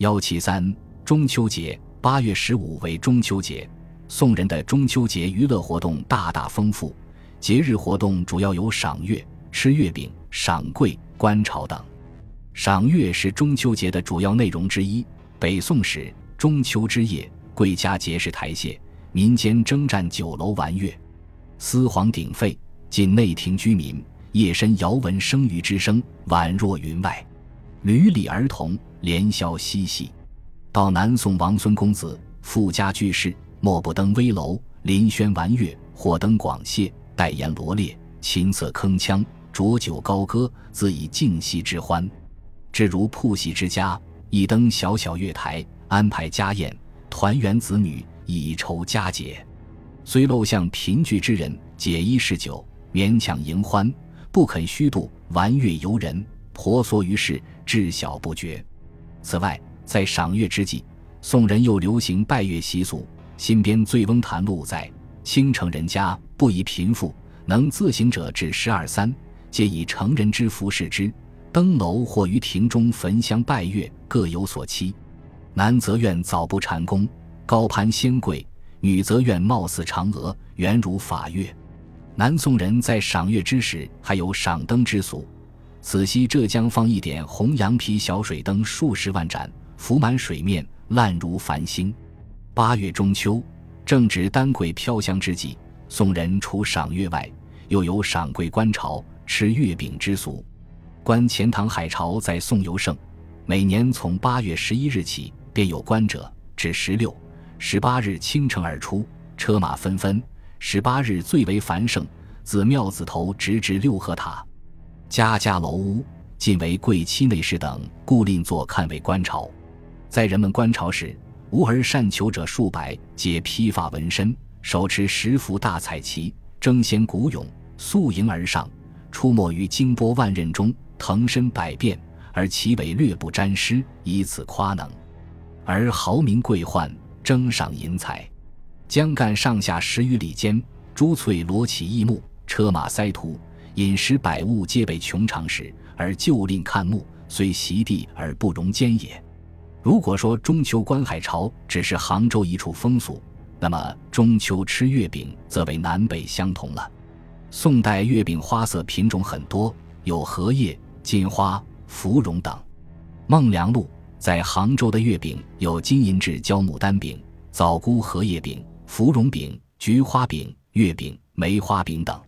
幺七三中秋节，八月十五为中秋节。宋人的中秋节娱乐活动大大丰富，节日活动主要有赏月、吃月饼、赏桂、观潮等。赏月是中秋节的主要内容之一。北宋时，中秋之夜，贵家节式台榭，民间征战酒楼玩月，丝皇鼎沸，近内廷居民夜深遥闻生鱼之声，宛若云外。屡礼儿童连宵嬉戏，到南宋王孙公子富家居士，莫不登危楼，临轩玩月，或登广榭，代言罗列，琴瑟铿锵，浊酒高歌，自以静息之欢。至如铺席之家，亦登小小月台，安排家宴，团圆子女，以酬佳节。虽陋巷贫聚之人，解衣嗜酒，勉强迎欢，不肯虚度玩月游人。婆娑于世，知晓不绝。此外，在赏月之际，宋人又流行拜月习俗。新编《醉翁谈录》载：倾城人家不以贫富，能自行者至十二三，皆以成人之服饰之。登楼或于庭中焚香拜月，各有所期。男则愿早不蟾宫，高攀仙桂；女则愿貌似嫦娥，圆如法月。南宋人在赏月之时，还有赏灯之俗。此夕浙江放一点红羊皮小水灯数十万盏，浮满水面，烂如繁星。八月中秋，正值丹桂飘香之际，宋人除赏月外，又有赏桂观潮、吃月饼之俗。观钱塘海潮在宋尤盛，每年从八月十一日起便有观者，至十六、十八日倾城而出，车马纷纷。十八日最为繁盛，自庙子头直至六合塔。家家楼屋尽为贵妻内侍等故令坐看为观潮，在人们观潮时，无而善求者数百，皆披发纹身，手持十幅大彩旗，争先鼓勇，素迎而上，出没于惊波万仞中，腾身百变，而其尾略不沾湿，以此夸能。而豪民贵宦争赏银彩，江干上下十余里间，珠翠罗绮异目，车马塞途。饮食百物皆被穷常时，而旧令看木，虽席地而不容间也。如果说中秋观海潮只是杭州一处风俗，那么中秋吃月饼则为南北相同了。宋代月饼花色品种很多，有荷叶、金花、芙蓉等。孟良禄在杭州的月饼有金银质焦牡丹饼、枣菇荷叶饼、芙蓉饼、菊花饼、月饼、梅花饼等。